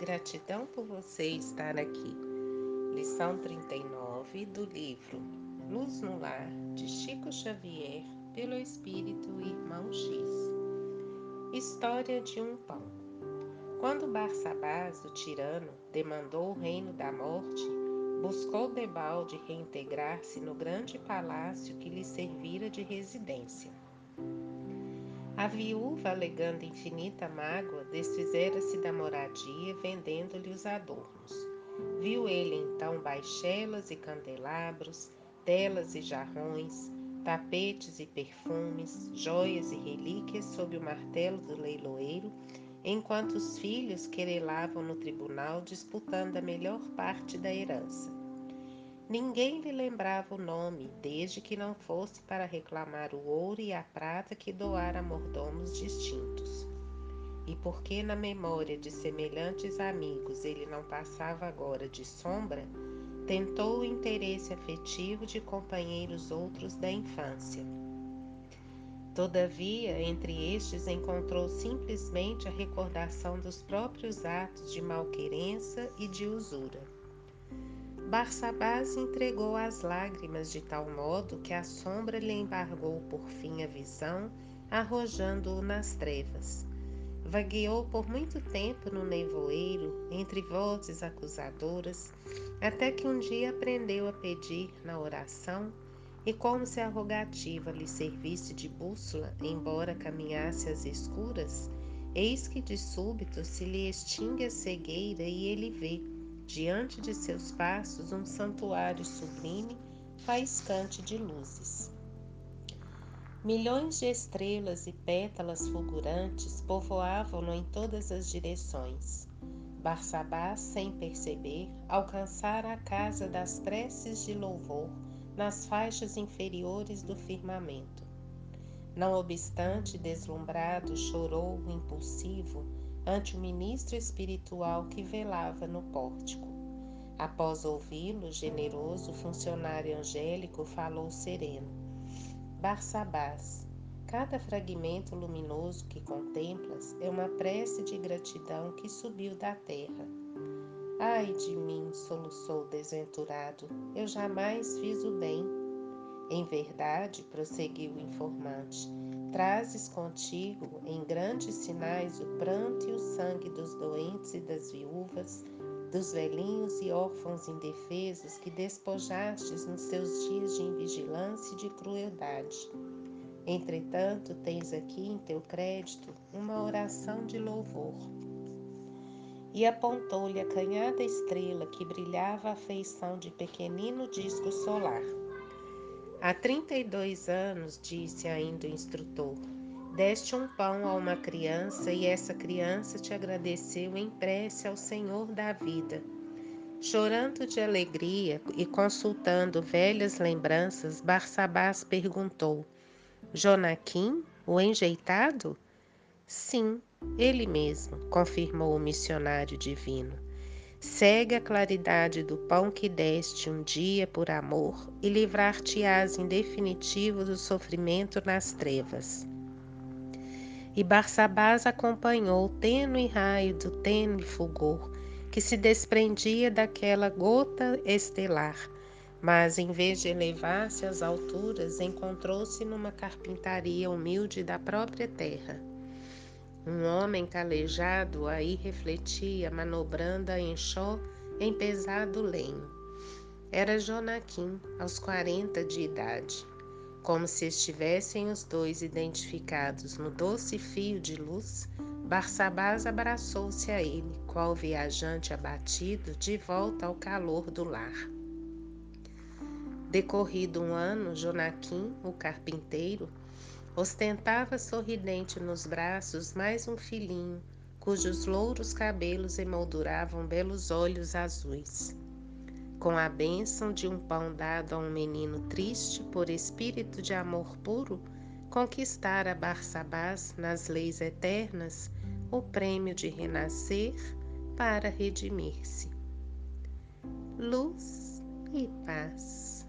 Gratidão por você estar aqui. Lição 39 do livro Luz no Lar, de Chico Xavier, pelo Espírito Irmão X. História de um pão. Quando Barsabás, o tirano, demandou o reino da morte, buscou debalde reintegrar-se no grande palácio que lhe servira de residência. A viúva, alegando infinita mágoa, desfizera-se da moradia, vendendo-lhe os adornos. Viu ele então baixelas e candelabros, telas e jarrões, tapetes e perfumes, joias e relíquias sob o martelo do leiloeiro, enquanto os filhos querelavam no tribunal disputando a melhor parte da herança. Ninguém lhe lembrava o nome, desde que não fosse para reclamar o ouro e a prata que doara mordomos distintos. E porque na memória de semelhantes amigos ele não passava agora de sombra, tentou o interesse afetivo de companheiros outros da infância. Todavia, entre estes encontrou simplesmente a recordação dos próprios atos de malquerença e de usura. Barsabás entregou as lágrimas de tal modo que a sombra lhe embargou por fim a visão, arrojando-o nas trevas. Vagueou por muito tempo no nevoeiro, entre vozes acusadoras, até que um dia aprendeu a pedir na oração, e como se a rogativa lhe servisse de bússola, embora caminhasse às escuras, eis que de súbito se lhe extingue a cegueira e ele vê diante de seus passos um santuário sublime, faiscante de luzes. Milhões de estrelas e pétalas fulgurantes povoavam-no em todas as direções. Barsabás, sem perceber, alcançara a casa das preces de louvor nas faixas inferiores do firmamento. Não obstante, deslumbrado, chorou impulsivo ante o ministro espiritual que velava no pórtico. Após ouvi-lo, generoso funcionário angélico falou sereno: Barsabás, cada fragmento luminoso que contemplas é uma prece de gratidão que subiu da terra. Ai de mim, soluçou o desventurado, eu jamais fiz o bem. Em verdade, prosseguiu o informante, Trazes contigo em grandes sinais o pranto e o sangue dos doentes e das viúvas, dos velhinhos e órfãos indefesos que despojastes nos seus dias de invigilância e de crueldade. Entretanto, tens aqui em teu crédito uma oração de louvor. E apontou-lhe a canhada estrela que brilhava à feição de pequenino disco solar. Há 32 anos, disse ainda o instrutor, deste um pão a uma criança e essa criança te agradeceu em prece ao Senhor da vida. Chorando de alegria e consultando velhas lembranças, Barsabás perguntou: Jonaquim, o enjeitado? Sim, ele mesmo, confirmou o missionário divino. Segue a claridade do pão que deste um dia por amor e livrar-te-ás em definitivo do sofrimento nas trevas. E Barsabás acompanhou o tênue raio do tênue fulgor que se desprendia daquela gota estelar, mas em vez de elevar-se às alturas, encontrou-se numa carpintaria humilde da própria terra um homem calejado aí refletia, manobrando a enxó em pesado lenho. Era Jonaquim, aos quarenta de idade. Como se estivessem os dois identificados no doce fio de luz, Barsabás abraçou-se a ele, qual viajante abatido, de volta ao calor do lar. Decorrido um ano, Jonaquim, o carpinteiro, Ostentava sorridente nos braços mais um filhinho, cujos louros cabelos emolduravam belos olhos azuis. Com a bênção de um pão dado a um menino triste por espírito de amor puro, conquistara Barsabás nas leis eternas o prêmio de renascer para redimir-se. Luz e paz.